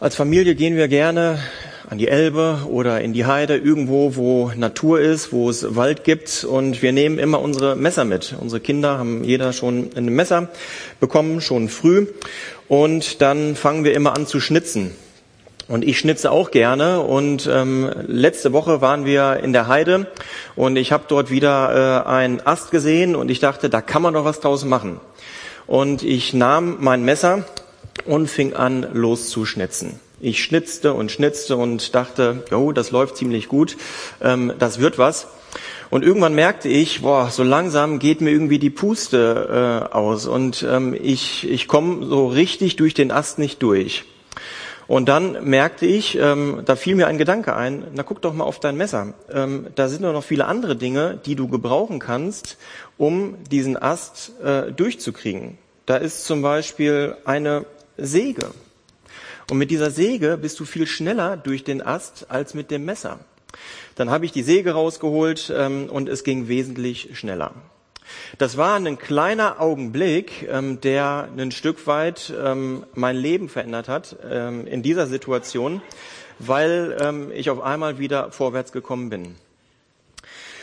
Als Familie gehen wir gerne an die Elbe oder in die Heide, irgendwo, wo Natur ist, wo es Wald gibt. Und wir nehmen immer unsere Messer mit. Unsere Kinder haben jeder schon ein Messer bekommen, schon früh. Und dann fangen wir immer an zu schnitzen. Und ich schnitze auch gerne. Und ähm, letzte Woche waren wir in der Heide und ich habe dort wieder äh, einen Ast gesehen und ich dachte, da kann man doch was draus machen. Und ich nahm mein Messer und fing an loszuschnitzen. Ich schnitzte und schnitzte und dachte, jo, das läuft ziemlich gut, ähm, das wird was. Und irgendwann merkte ich, boah, so langsam geht mir irgendwie die Puste äh, aus und ähm, ich, ich komme so richtig durch den Ast nicht durch. Und dann merkte ich, ähm, da fiel mir ein Gedanke ein, na guck doch mal auf dein Messer. Ähm, da sind doch noch viele andere Dinge, die du gebrauchen kannst, um diesen Ast äh, durchzukriegen. Da ist zum Beispiel eine Säge. Und mit dieser Säge bist du viel schneller durch den Ast als mit dem Messer. Dann habe ich die Säge rausgeholt ähm, und es ging wesentlich schneller. Das war ein kleiner Augenblick, ähm, der ein Stück weit ähm, mein Leben verändert hat ähm, in dieser Situation, weil ähm, ich auf einmal wieder vorwärts gekommen bin.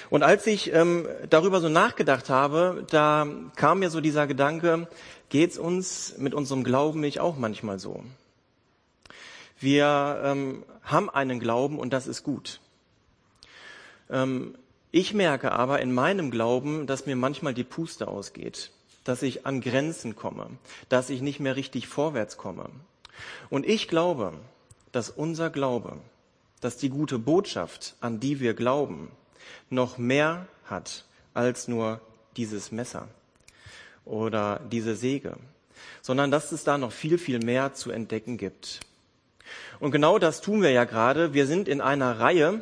Und als ich ähm, darüber so nachgedacht habe, da kam mir so dieser Gedanke, geht's uns mit unserem Glauben nicht auch manchmal so? Wir ähm, haben einen Glauben und das ist gut. Ähm, ich merke aber in meinem Glauben, dass mir manchmal die Puste ausgeht, dass ich an Grenzen komme, dass ich nicht mehr richtig vorwärts komme. Und ich glaube, dass unser Glaube, dass die gute Botschaft, an die wir glauben, noch mehr hat als nur dieses Messer oder diese Säge, sondern dass es da noch viel, viel mehr zu entdecken gibt. Und genau das tun wir ja gerade. Wir sind in einer Reihe,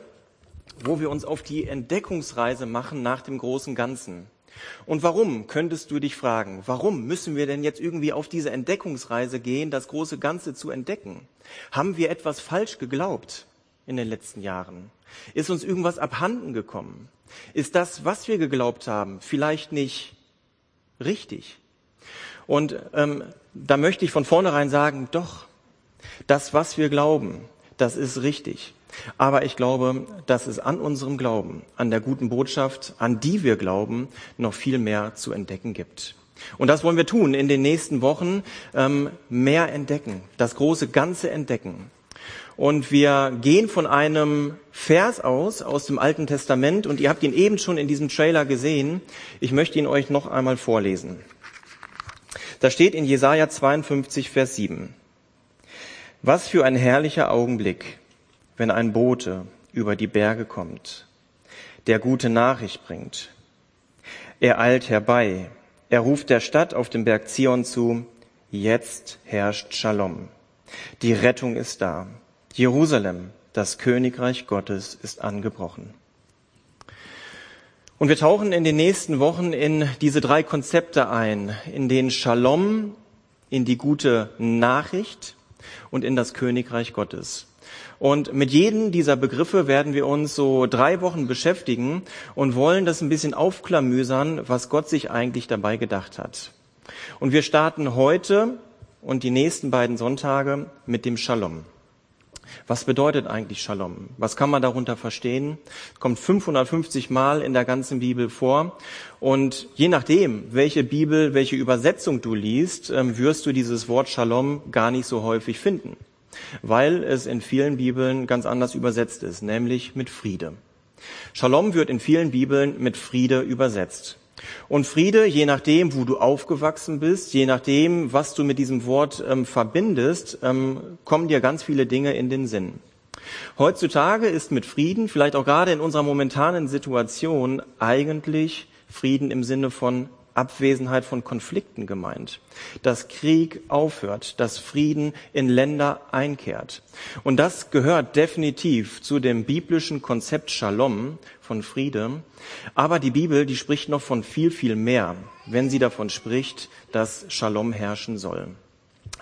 wo wir uns auf die Entdeckungsreise machen nach dem großen Ganzen. Und warum, könntest du dich fragen, warum müssen wir denn jetzt irgendwie auf diese Entdeckungsreise gehen, das große Ganze zu entdecken? Haben wir etwas falsch geglaubt in den letzten Jahren? Ist uns irgendwas abhanden gekommen? Ist das, was wir geglaubt haben, vielleicht nicht richtig? Und ähm, da möchte ich von vornherein sagen, doch, das, was wir glauben, das ist richtig. Aber ich glaube, dass es an unserem Glauben, an der guten Botschaft, an die wir glauben, noch viel mehr zu entdecken gibt. Und das wollen wir tun in den nächsten Wochen, ähm, mehr entdecken, das große Ganze entdecken. Und wir gehen von einem Vers aus, aus dem Alten Testament, und ihr habt ihn eben schon in diesem Trailer gesehen. Ich möchte ihn euch noch einmal vorlesen. Da steht in Jesaja 52, Vers 7. Was für ein herrlicher Augenblick, wenn ein Bote über die Berge kommt, der gute Nachricht bringt. Er eilt herbei, er ruft der Stadt auf dem Berg Zion zu, jetzt herrscht Shalom. Die Rettung ist da. Jerusalem, das Königreich Gottes ist angebrochen. Und wir tauchen in den nächsten Wochen in diese drei Konzepte ein, in den Shalom, in die gute Nachricht und in das Königreich Gottes. Und mit jedem dieser Begriffe werden wir uns so drei Wochen beschäftigen und wollen das ein bisschen aufklamüsern, was Gott sich eigentlich dabei gedacht hat. Und wir starten heute und die nächsten beiden Sonntage mit dem Shalom. Was bedeutet eigentlich Shalom? Was kann man darunter verstehen? Kommt 550 Mal in der ganzen Bibel vor. Und je nachdem, welche Bibel, welche Übersetzung du liest, ähm, wirst du dieses Wort Shalom gar nicht so häufig finden weil es in vielen Bibeln ganz anders übersetzt ist, nämlich mit Friede. Shalom wird in vielen Bibeln mit Friede übersetzt. Und Friede, je nachdem, wo du aufgewachsen bist, je nachdem, was du mit diesem Wort ähm, verbindest, ähm, kommen dir ganz viele Dinge in den Sinn. Heutzutage ist mit Frieden, vielleicht auch gerade in unserer momentanen Situation, eigentlich Frieden im Sinne von Abwesenheit von Konflikten gemeint, dass Krieg aufhört, dass Frieden in Länder einkehrt. Und das gehört definitiv zu dem biblischen Konzept Shalom von Friede. Aber die Bibel, die spricht noch von viel, viel mehr, wenn sie davon spricht, dass Shalom herrschen soll.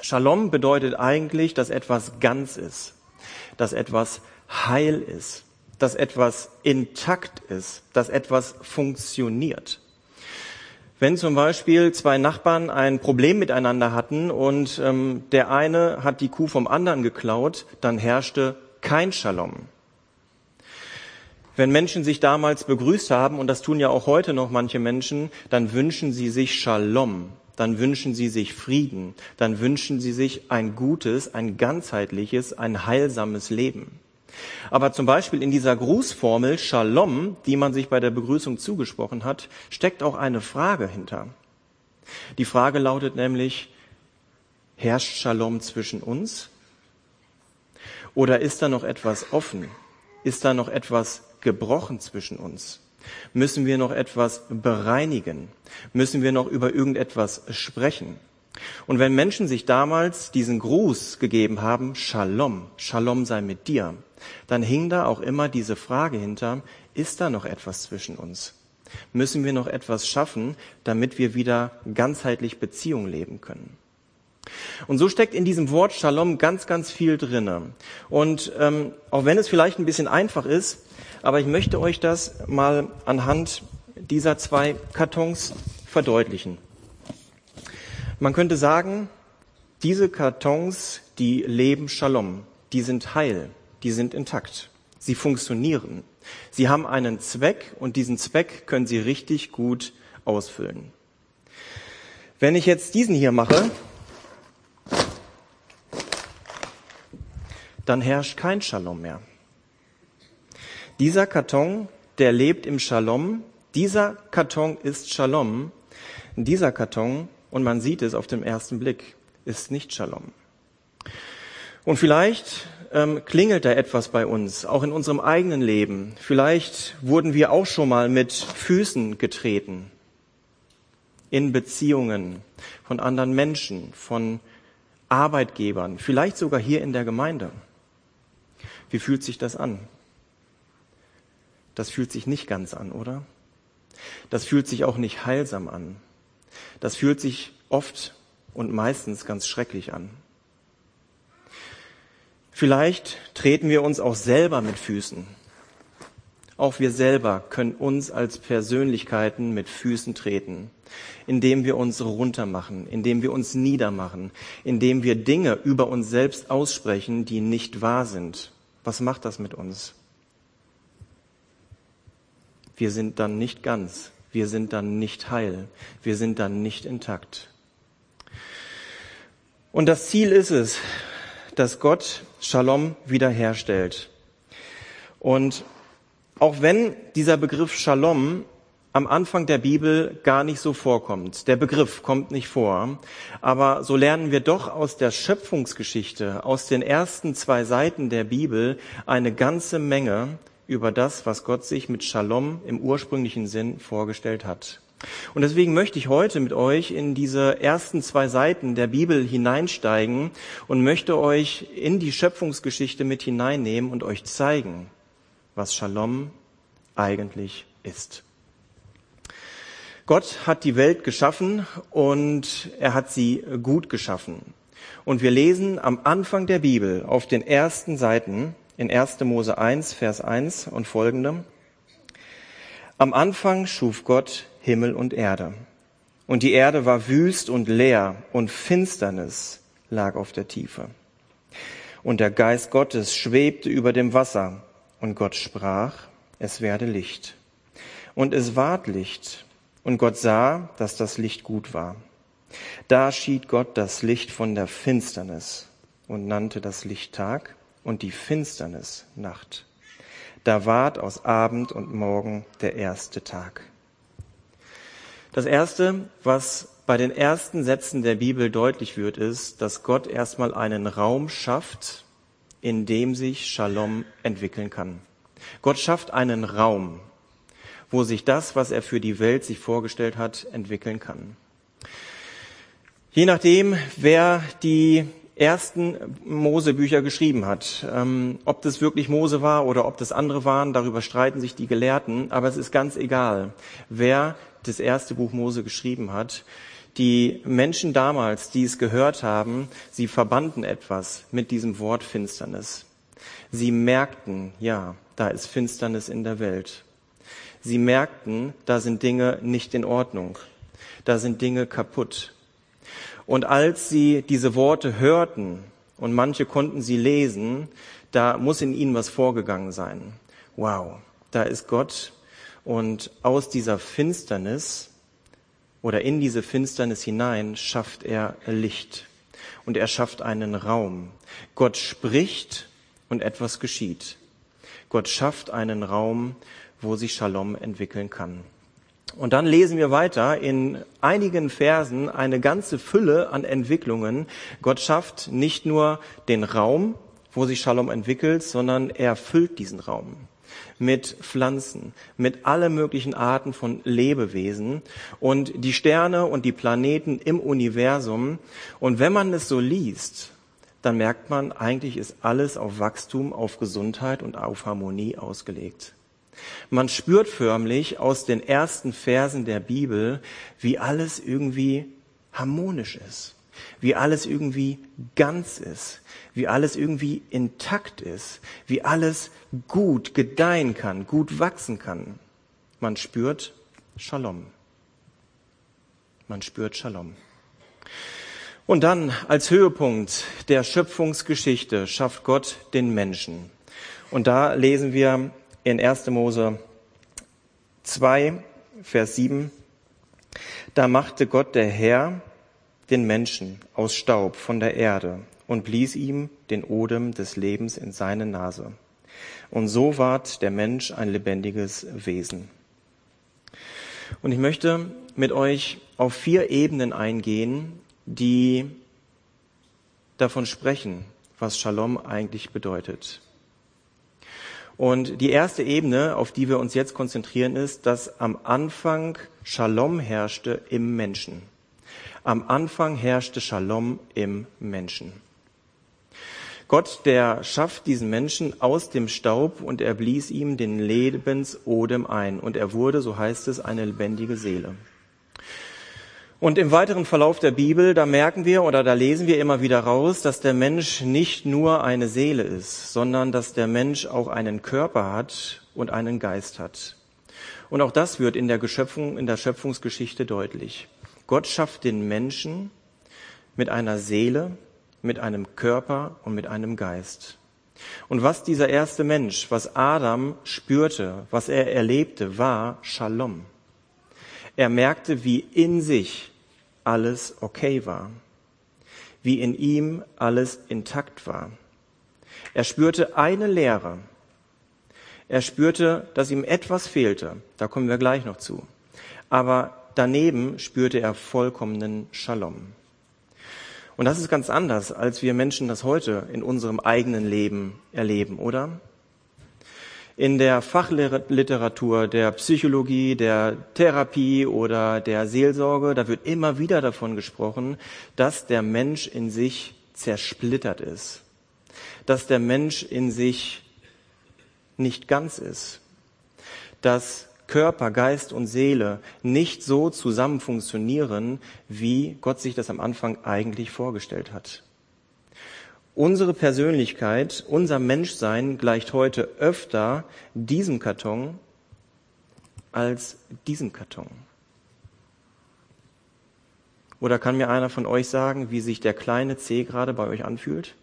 Shalom bedeutet eigentlich, dass etwas ganz ist, dass etwas heil ist, dass etwas intakt ist, dass etwas funktioniert. Wenn zum Beispiel zwei Nachbarn ein Problem miteinander hatten und ähm, der eine hat die Kuh vom anderen geklaut, dann herrschte kein Shalom. Wenn Menschen sich damals begrüßt haben, und das tun ja auch heute noch manche Menschen, dann wünschen sie sich Shalom, dann wünschen sie sich Frieden, dann wünschen sie sich ein gutes, ein ganzheitliches, ein heilsames Leben. Aber zum Beispiel in dieser Grußformel Shalom, die man sich bei der Begrüßung zugesprochen hat, steckt auch eine Frage hinter. Die Frage lautet nämlich, herrscht Shalom zwischen uns? Oder ist da noch etwas offen? Ist da noch etwas gebrochen zwischen uns? Müssen wir noch etwas bereinigen? Müssen wir noch über irgendetwas sprechen? Und wenn Menschen sich damals diesen Gruß gegeben haben, Shalom, Shalom sei mit dir, dann hing da auch immer diese Frage hinter, ist da noch etwas zwischen uns? Müssen wir noch etwas schaffen, damit wir wieder ganzheitlich Beziehung leben können? Und so steckt in diesem Wort Shalom ganz, ganz viel drinne. Und ähm, auch wenn es vielleicht ein bisschen einfach ist, aber ich möchte euch das mal anhand dieser zwei Kartons verdeutlichen. Man könnte sagen, diese Kartons, die leben Shalom, die sind heil, die sind intakt, sie funktionieren. Sie haben einen Zweck und diesen Zweck können Sie richtig gut ausfüllen. Wenn ich jetzt diesen hier mache, dann herrscht kein Shalom mehr. Dieser Karton, der lebt im Shalom, dieser Karton ist Shalom, dieser Karton, und man sieht es auf den ersten Blick, ist nicht Shalom. Und vielleicht ähm, klingelt da etwas bei uns, auch in unserem eigenen Leben. Vielleicht wurden wir auch schon mal mit Füßen getreten in Beziehungen von anderen Menschen, von Arbeitgebern, vielleicht sogar hier in der Gemeinde. Wie fühlt sich das an? Das fühlt sich nicht ganz an, oder? Das fühlt sich auch nicht heilsam an. Das fühlt sich oft und meistens ganz schrecklich an. Vielleicht treten wir uns auch selber mit Füßen. Auch wir selber können uns als Persönlichkeiten mit Füßen treten, indem wir uns runtermachen, indem wir uns niedermachen, indem wir Dinge über uns selbst aussprechen, die nicht wahr sind. Was macht das mit uns? Wir sind dann nicht ganz, wir sind dann nicht heil, wir sind dann nicht intakt. Und das Ziel ist es, dass Gott Shalom wiederherstellt. Und auch wenn dieser Begriff Shalom am Anfang der Bibel gar nicht so vorkommt, der Begriff kommt nicht vor, aber so lernen wir doch aus der Schöpfungsgeschichte, aus den ersten zwei Seiten der Bibel eine ganze Menge über das, was Gott sich mit Shalom im ursprünglichen Sinn vorgestellt hat. Und deswegen möchte ich heute mit euch in diese ersten zwei Seiten der Bibel hineinsteigen und möchte euch in die Schöpfungsgeschichte mit hineinnehmen und euch zeigen, was Shalom eigentlich ist. Gott hat die Welt geschaffen und er hat sie gut geschaffen. Und wir lesen am Anfang der Bibel auf den ersten Seiten in 1. Mose 1, Vers 1 und folgende. Am Anfang schuf Gott Himmel und Erde. Und die Erde war wüst und leer und Finsternis lag auf der Tiefe. Und der Geist Gottes schwebte über dem Wasser. Und Gott sprach, es werde Licht. Und es ward Licht. Und Gott sah, dass das Licht gut war. Da schied Gott das Licht von der Finsternis und nannte das Licht Tag und die Finsternis Nacht. Da ward aus Abend und Morgen der erste Tag. Das erste, was bei den ersten Sätzen der Bibel deutlich wird, ist, dass Gott erstmal einen Raum schafft, in dem sich Shalom entwickeln kann. Gott schafft einen Raum, wo sich das, was er für die Welt sich vorgestellt hat, entwickeln kann. Je nachdem, wer die ersten Mosebücher geschrieben hat. Ähm, ob das wirklich Mose war oder ob das andere waren, darüber streiten sich die Gelehrten, aber es ist ganz egal, wer das erste Buch Mose geschrieben hat. Die Menschen damals, die es gehört haben, sie verbanden etwas mit diesem Wort Finsternis. Sie merkten, ja, da ist Finsternis in der Welt. Sie merkten, da sind Dinge nicht in Ordnung. Da sind Dinge kaputt. Und als sie diese Worte hörten, und manche konnten sie lesen, da muss in ihnen was vorgegangen sein. Wow, da ist Gott und aus dieser Finsternis oder in diese Finsternis hinein schafft er Licht und er schafft einen Raum. Gott spricht und etwas geschieht. Gott schafft einen Raum, wo sich Shalom entwickeln kann. Und dann lesen wir weiter in einigen Versen eine ganze Fülle an Entwicklungen. Gott schafft nicht nur den Raum, wo sich Shalom entwickelt, sondern er füllt diesen Raum mit Pflanzen, mit alle möglichen Arten von Lebewesen und die Sterne und die Planeten im Universum. Und wenn man es so liest, dann merkt man, eigentlich ist alles auf Wachstum, auf Gesundheit und auf Harmonie ausgelegt. Man spürt förmlich aus den ersten Versen der Bibel, wie alles irgendwie harmonisch ist, wie alles irgendwie ganz ist, wie alles irgendwie intakt ist, wie alles gut gedeihen kann, gut wachsen kann. Man spürt Shalom. Man spürt Shalom. Und dann als Höhepunkt der Schöpfungsgeschichte schafft Gott den Menschen. Und da lesen wir in 1. Mose 2, Vers 7, da machte Gott der Herr den Menschen aus Staub von der Erde und blies ihm den Odem des Lebens in seine Nase. Und so ward der Mensch ein lebendiges Wesen. Und ich möchte mit euch auf vier Ebenen eingehen, die davon sprechen, was Shalom eigentlich bedeutet. Und die erste Ebene, auf die wir uns jetzt konzentrieren, ist, dass am Anfang Shalom herrschte im Menschen. Am Anfang herrschte Shalom im Menschen. Gott, der schafft diesen Menschen aus dem Staub und er blies ihm den Lebensodem ein und er wurde, so heißt es, eine lebendige Seele. Und im weiteren Verlauf der Bibel, da merken wir oder da lesen wir immer wieder raus, dass der Mensch nicht nur eine Seele ist, sondern dass der Mensch auch einen Körper hat und einen Geist hat. Und auch das wird in der Geschöpfung, in der Schöpfungsgeschichte deutlich. Gott schafft den Menschen mit einer Seele, mit einem Körper und mit einem Geist. Und was dieser erste Mensch, was Adam spürte, was er erlebte, war Shalom. Er merkte, wie in sich alles okay war, wie in ihm alles intakt war. Er spürte eine Leere. Er spürte, dass ihm etwas fehlte. Da kommen wir gleich noch zu. Aber daneben spürte er vollkommenen Shalom. Und das ist ganz anders, als wir Menschen das heute in unserem eigenen Leben erleben, oder? in der Fachliteratur der Psychologie, der Therapie oder der Seelsorge, da wird immer wieder davon gesprochen, dass der Mensch in sich zersplittert ist, dass der Mensch in sich nicht ganz ist, dass Körper, Geist und Seele nicht so zusammen funktionieren, wie Gott sich das am Anfang eigentlich vorgestellt hat. Unsere Persönlichkeit, unser Menschsein gleicht heute öfter diesem Karton als diesem Karton. Oder kann mir einer von euch sagen, wie sich der kleine C gerade bei euch anfühlt?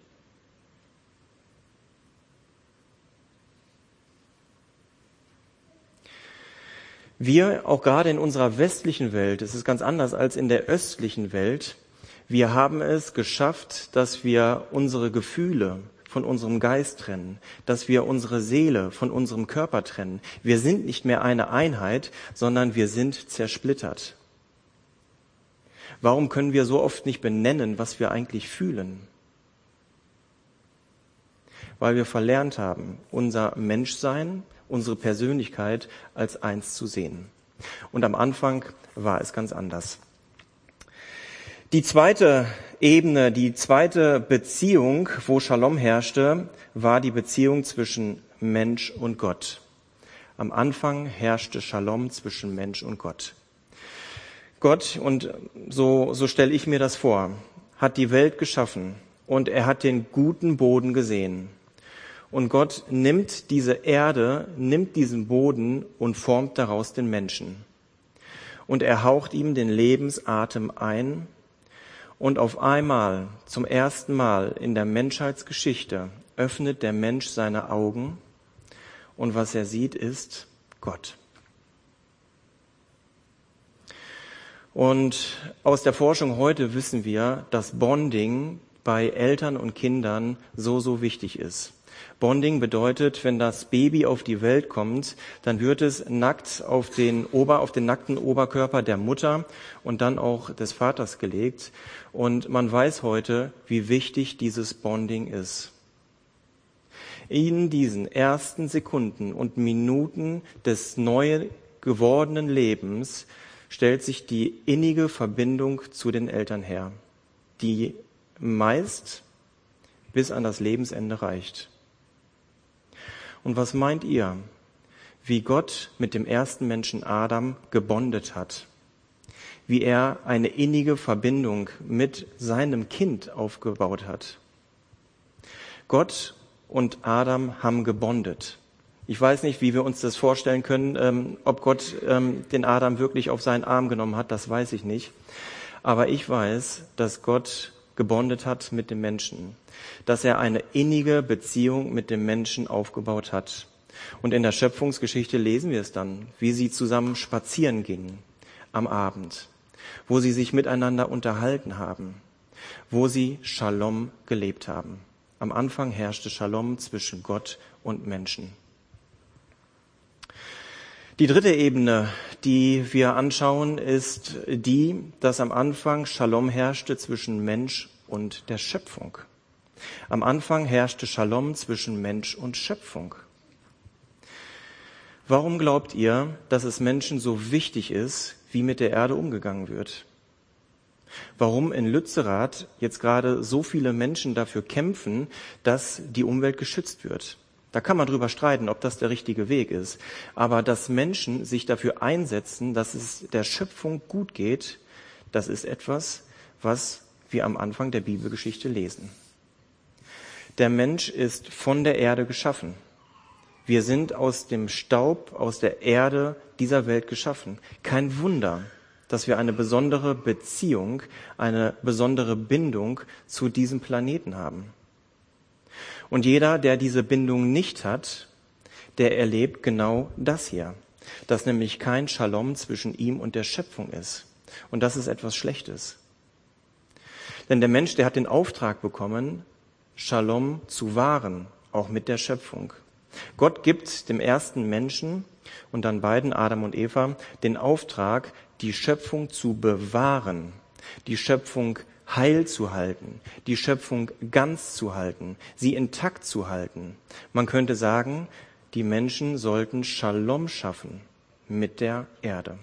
Wir, auch gerade in unserer westlichen Welt, es ist ganz anders als in der östlichen Welt, wir haben es geschafft, dass wir unsere Gefühle von unserem Geist trennen, dass wir unsere Seele von unserem Körper trennen. Wir sind nicht mehr eine Einheit, sondern wir sind zersplittert. Warum können wir so oft nicht benennen, was wir eigentlich fühlen? Weil wir verlernt haben, unser Menschsein, unsere Persönlichkeit als eins zu sehen. Und am Anfang war es ganz anders. Die zweite Ebene, die zweite Beziehung, wo Shalom herrschte, war die Beziehung zwischen Mensch und Gott. Am Anfang herrschte Shalom zwischen Mensch und Gott. Gott, und so, so stelle ich mir das vor, hat die Welt geschaffen und er hat den guten Boden gesehen. Und Gott nimmt diese Erde, nimmt diesen Boden und formt daraus den Menschen. und er haucht ihm den Lebensatem ein und auf einmal, zum ersten Mal in der Menschheitsgeschichte, öffnet der Mensch seine Augen und was er sieht ist Gott. Und aus der Forschung heute wissen wir, dass Bonding bei Eltern und Kindern so, so wichtig ist. Bonding bedeutet, wenn das Baby auf die Welt kommt, dann wird es nackt auf den, Ober, auf den nackten Oberkörper der Mutter und dann auch des Vaters gelegt. Und man weiß heute, wie wichtig dieses Bonding ist. In diesen ersten Sekunden und Minuten des neu gewordenen Lebens stellt sich die innige Verbindung zu den Eltern her, die meist bis an das Lebensende reicht. Und was meint ihr, wie Gott mit dem ersten Menschen Adam gebondet hat? Wie er eine innige Verbindung mit seinem Kind aufgebaut hat? Gott und Adam haben gebondet. Ich weiß nicht, wie wir uns das vorstellen können, ähm, ob Gott ähm, den Adam wirklich auf seinen Arm genommen hat, das weiß ich nicht. Aber ich weiß, dass Gott gebondet hat mit dem Menschen, dass er eine innige Beziehung mit dem Menschen aufgebaut hat. Und in der Schöpfungsgeschichte lesen wir es dann, wie sie zusammen spazieren gingen am Abend, wo sie sich miteinander unterhalten haben, wo sie Shalom gelebt haben. Am Anfang herrschte Shalom zwischen Gott und Menschen. Die dritte Ebene, die wir anschauen, ist die, dass am Anfang Shalom herrschte zwischen Mensch und der Schöpfung. Am Anfang herrschte Shalom zwischen Mensch und Schöpfung. Warum glaubt ihr, dass es Menschen so wichtig ist, wie mit der Erde umgegangen wird? Warum in Lützerath jetzt gerade so viele Menschen dafür kämpfen, dass die Umwelt geschützt wird? Da kann man drüber streiten, ob das der richtige Weg ist. Aber dass Menschen sich dafür einsetzen, dass es der Schöpfung gut geht, das ist etwas, was wir am Anfang der Bibelgeschichte lesen. Der Mensch ist von der Erde geschaffen. Wir sind aus dem Staub, aus der Erde dieser Welt geschaffen. Kein Wunder, dass wir eine besondere Beziehung, eine besondere Bindung zu diesem Planeten haben. Und jeder, der diese Bindung nicht hat, der erlebt genau das hier, dass nämlich kein Shalom zwischen ihm und der Schöpfung ist. Und das ist etwas Schlechtes. Denn der Mensch, der hat den Auftrag bekommen, Shalom zu wahren, auch mit der Schöpfung. Gott gibt dem ersten Menschen und dann beiden, Adam und Eva, den Auftrag, die Schöpfung zu bewahren, die Schöpfung heil zu halten, die Schöpfung ganz zu halten, sie intakt zu halten. Man könnte sagen, die Menschen sollten Shalom schaffen mit der Erde.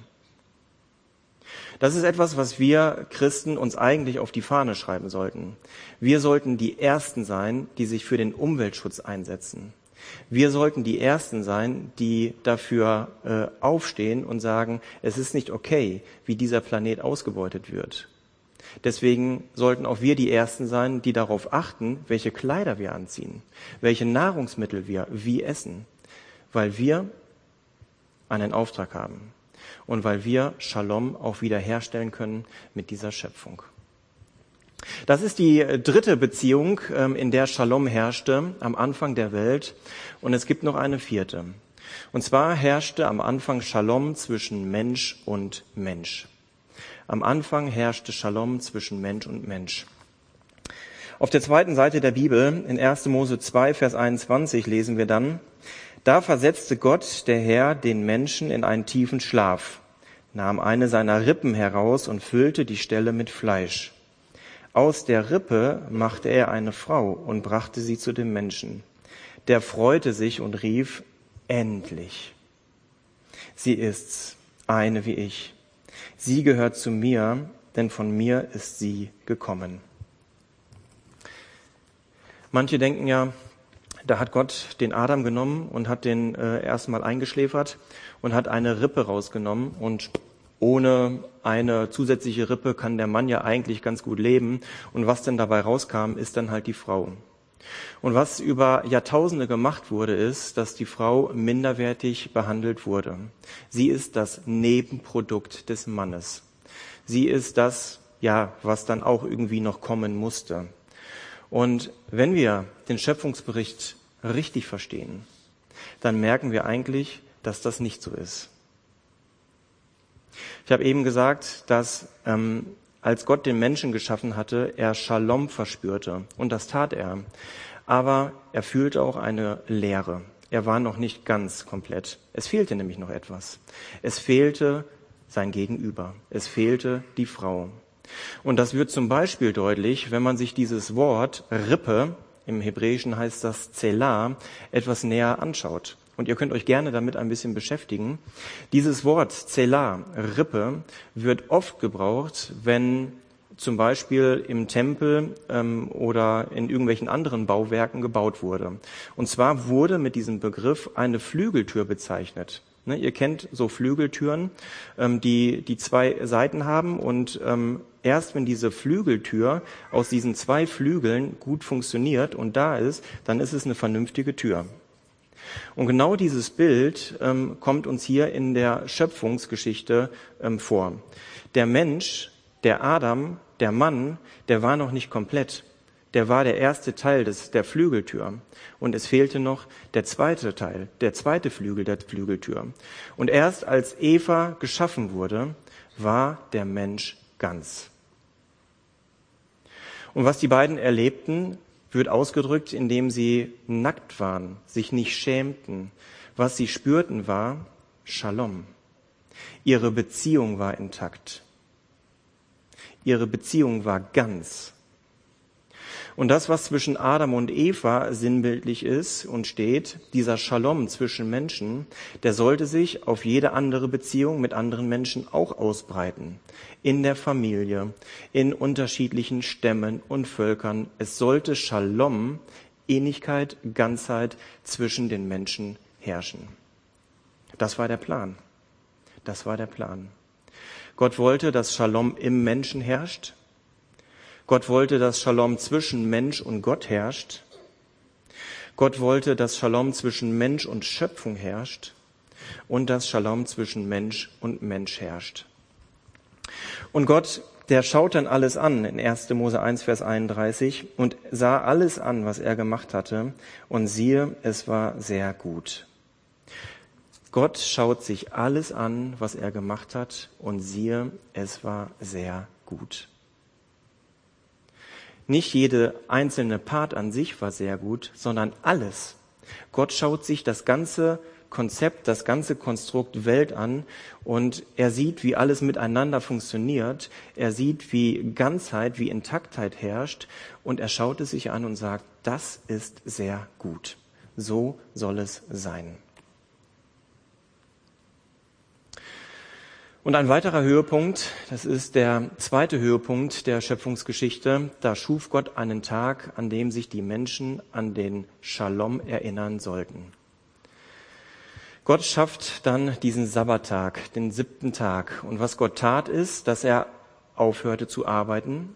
Das ist etwas, was wir Christen uns eigentlich auf die Fahne schreiben sollten. Wir sollten die Ersten sein, die sich für den Umweltschutz einsetzen. Wir sollten die Ersten sein, die dafür äh, aufstehen und sagen, es ist nicht okay, wie dieser Planet ausgebeutet wird. Deswegen sollten auch wir die Ersten sein, die darauf achten, welche Kleider wir anziehen, welche Nahrungsmittel wir wie essen, weil wir einen Auftrag haben und weil wir Shalom auch wiederherstellen können mit dieser Schöpfung. Das ist die dritte Beziehung, ähm, in der Shalom herrschte am Anfang der Welt. Und es gibt noch eine vierte. Und zwar herrschte am Anfang Shalom zwischen Mensch und Mensch. Am Anfang herrschte Shalom zwischen Mensch und Mensch. Auf der zweiten Seite der Bibel, in 1. Mose 2, Vers 21, lesen wir dann, da versetzte Gott, der Herr, den Menschen in einen tiefen Schlaf, nahm eine seiner Rippen heraus und füllte die Stelle mit Fleisch. Aus der Rippe machte er eine Frau und brachte sie zu dem Menschen. Der freute sich und rief, endlich. Sie ist's, eine wie ich. Sie gehört zu mir, denn von mir ist sie gekommen. Manche denken ja, da hat Gott den Adam genommen und hat den äh, erstmal eingeschläfert und hat eine Rippe rausgenommen und ohne eine zusätzliche Rippe kann der Mann ja eigentlich ganz gut leben und was denn dabei rauskam, ist dann halt die Frau. Und was über Jahrtausende gemacht wurde, ist, dass die Frau minderwertig behandelt wurde. Sie ist das Nebenprodukt des Mannes. Sie ist das, ja, was dann auch irgendwie noch kommen musste. Und wenn wir den Schöpfungsbericht richtig verstehen, dann merken wir eigentlich, dass das nicht so ist. Ich habe eben gesagt, dass ähm, als Gott den Menschen geschaffen hatte, er Shalom verspürte. Und das tat er. Aber er fühlte auch eine Leere. Er war noch nicht ganz komplett. Es fehlte nämlich noch etwas. Es fehlte sein Gegenüber. Es fehlte die Frau. Und das wird zum Beispiel deutlich, wenn man sich dieses Wort Rippe, im Hebräischen heißt das Zelah, etwas näher anschaut. Und ihr könnt euch gerne damit ein bisschen beschäftigen. Dieses Wort Zelah, Rippe, wird oft gebraucht, wenn zum Beispiel im Tempel ähm, oder in irgendwelchen anderen Bauwerken gebaut wurde. Und zwar wurde mit diesem Begriff eine Flügeltür bezeichnet. Ne, ihr kennt so Flügeltüren, ähm, die, die zwei Seiten haben und ähm, erst wenn diese Flügeltür aus diesen zwei Flügeln gut funktioniert und da ist, dann ist es eine vernünftige Tür. Und genau dieses Bild ähm, kommt uns hier in der Schöpfungsgeschichte ähm, vor. Der Mensch, der Adam, der Mann, der war noch nicht komplett. Der war der erste Teil des, der Flügeltür. Und es fehlte noch der zweite Teil, der zweite Flügel der Flügeltür. Und erst als Eva geschaffen wurde, war der Mensch ganz. Und was die beiden erlebten, wird ausgedrückt, indem sie nackt waren, sich nicht schämten. Was sie spürten war Shalom. Ihre Beziehung war intakt. Ihre Beziehung war ganz. Und das, was zwischen Adam und Eva sinnbildlich ist und steht, dieser Shalom zwischen Menschen, der sollte sich auf jede andere Beziehung mit anderen Menschen auch ausbreiten. In der Familie, in unterschiedlichen Stämmen und Völkern. Es sollte Shalom, Ähnlichkeit, Ganzheit zwischen den Menschen herrschen. Das war der Plan. Das war der Plan. Gott wollte, dass Shalom im Menschen herrscht Gott wollte, dass Shalom zwischen Mensch und Gott herrscht. Gott wollte, dass Shalom zwischen Mensch und Schöpfung herrscht und dass Shalom zwischen Mensch und Mensch herrscht. Und Gott, der schaut dann alles an in 1. Mose 1, Vers 31 und sah alles an, was er gemacht hatte und siehe, es war sehr gut. Gott schaut sich alles an, was er gemacht hat und siehe, es war sehr gut. Nicht jede einzelne Part an sich war sehr gut, sondern alles. Gott schaut sich das ganze Konzept, das ganze Konstrukt Welt an und er sieht, wie alles miteinander funktioniert. Er sieht, wie Ganzheit, wie Intaktheit herrscht und er schaut es sich an und sagt, das ist sehr gut. So soll es sein. Und ein weiterer Höhepunkt, das ist der zweite Höhepunkt der Schöpfungsgeschichte, da schuf Gott einen Tag, an dem sich die Menschen an den Shalom erinnern sollten. Gott schafft dann diesen Sabbattag, den siebten Tag. Und was Gott tat ist, dass er aufhörte zu arbeiten.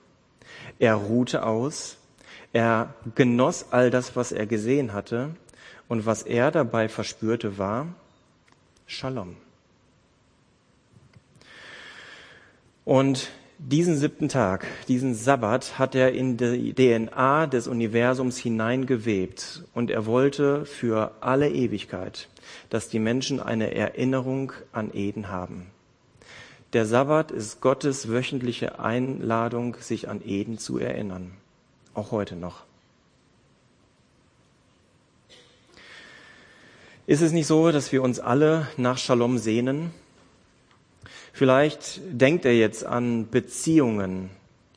Er ruhte aus. Er genoss all das, was er gesehen hatte. Und was er dabei verspürte, war Shalom. Und diesen siebten Tag, diesen Sabbat hat er in die DNA des Universums hineingewebt und er wollte für alle Ewigkeit, dass die Menschen eine Erinnerung an Eden haben. Der Sabbat ist Gottes wöchentliche Einladung, sich an Eden zu erinnern. Auch heute noch. Ist es nicht so, dass wir uns alle nach Shalom sehnen? Vielleicht denkt er jetzt an Beziehungen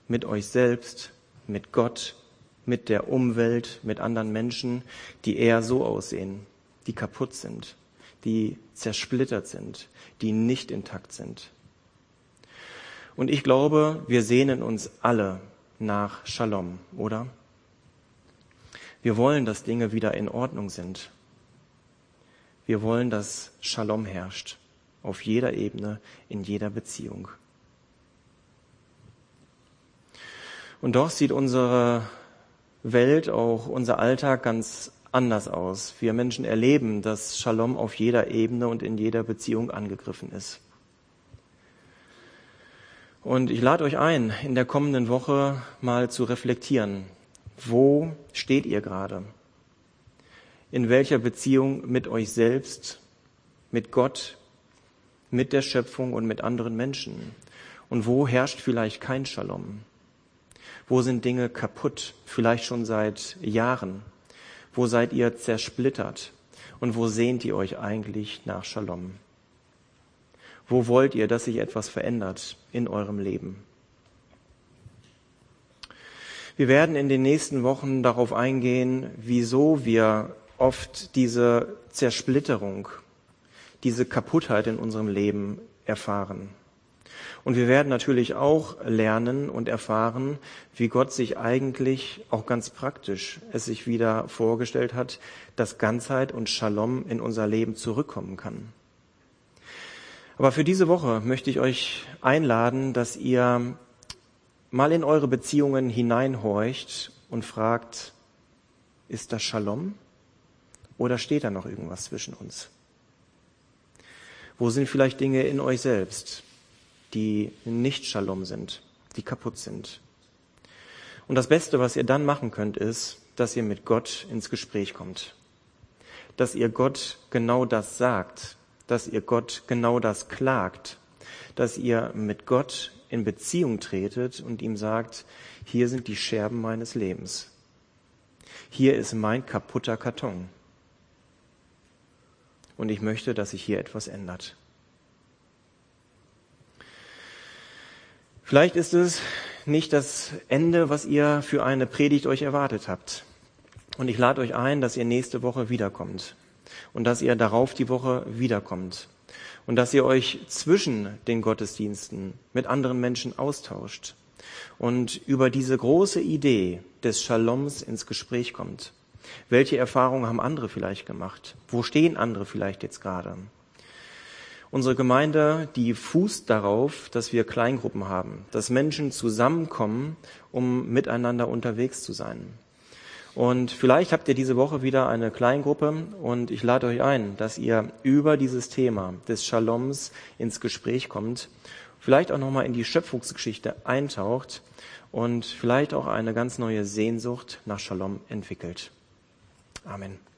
mit euch selbst, mit Gott, mit der Umwelt, mit anderen Menschen, die eher so aussehen, die kaputt sind, die zersplittert sind, die nicht intakt sind. Und ich glaube, wir sehnen uns alle nach Shalom, oder? Wir wollen, dass Dinge wieder in Ordnung sind. Wir wollen, dass Shalom herrscht auf jeder Ebene, in jeder Beziehung. Und doch sieht unsere Welt, auch unser Alltag ganz anders aus. Wir Menschen erleben, dass Shalom auf jeder Ebene und in jeder Beziehung angegriffen ist. Und ich lade euch ein, in der kommenden Woche mal zu reflektieren. Wo steht ihr gerade? In welcher Beziehung mit euch selbst, mit Gott, mit der Schöpfung und mit anderen Menschen? Und wo herrscht vielleicht kein Shalom? Wo sind Dinge kaputt, vielleicht schon seit Jahren? Wo seid ihr zersplittert? Und wo sehnt ihr euch eigentlich nach Shalom? Wo wollt ihr, dass sich etwas verändert in eurem Leben? Wir werden in den nächsten Wochen darauf eingehen, wieso wir oft diese Zersplitterung, diese Kaputtheit in unserem Leben erfahren. Und wir werden natürlich auch lernen und erfahren, wie Gott sich eigentlich auch ganz praktisch es sich wieder vorgestellt hat, dass Ganzheit und Shalom in unser Leben zurückkommen kann. Aber für diese Woche möchte ich euch einladen, dass ihr mal in eure Beziehungen hineinhorcht und fragt, ist das Shalom oder steht da noch irgendwas zwischen uns? Wo sind vielleicht Dinge in euch selbst, die nicht Shalom sind, die kaputt sind? Und das Beste, was ihr dann machen könnt, ist, dass ihr mit Gott ins Gespräch kommt. Dass ihr Gott genau das sagt, dass ihr Gott genau das klagt, dass ihr mit Gott in Beziehung tretet und ihm sagt, hier sind die Scherben meines Lebens. Hier ist mein kaputter Karton. Und ich möchte, dass sich hier etwas ändert. Vielleicht ist es nicht das Ende, was ihr für eine Predigt euch erwartet habt. Und ich lade euch ein, dass ihr nächste Woche wiederkommt und dass ihr darauf die Woche wiederkommt und dass ihr euch zwischen den Gottesdiensten mit anderen Menschen austauscht und über diese große Idee des Shaloms ins Gespräch kommt. Welche Erfahrungen haben andere vielleicht gemacht? Wo stehen andere vielleicht jetzt gerade? Unsere Gemeinde, die fußt darauf, dass wir Kleingruppen haben, dass Menschen zusammenkommen, um miteinander unterwegs zu sein. Und vielleicht habt ihr diese Woche wieder eine Kleingruppe und ich lade euch ein, dass ihr über dieses Thema des Shaloms ins Gespräch kommt, vielleicht auch nochmal in die Schöpfungsgeschichte eintaucht und vielleicht auch eine ganz neue Sehnsucht nach Shalom entwickelt. Amen.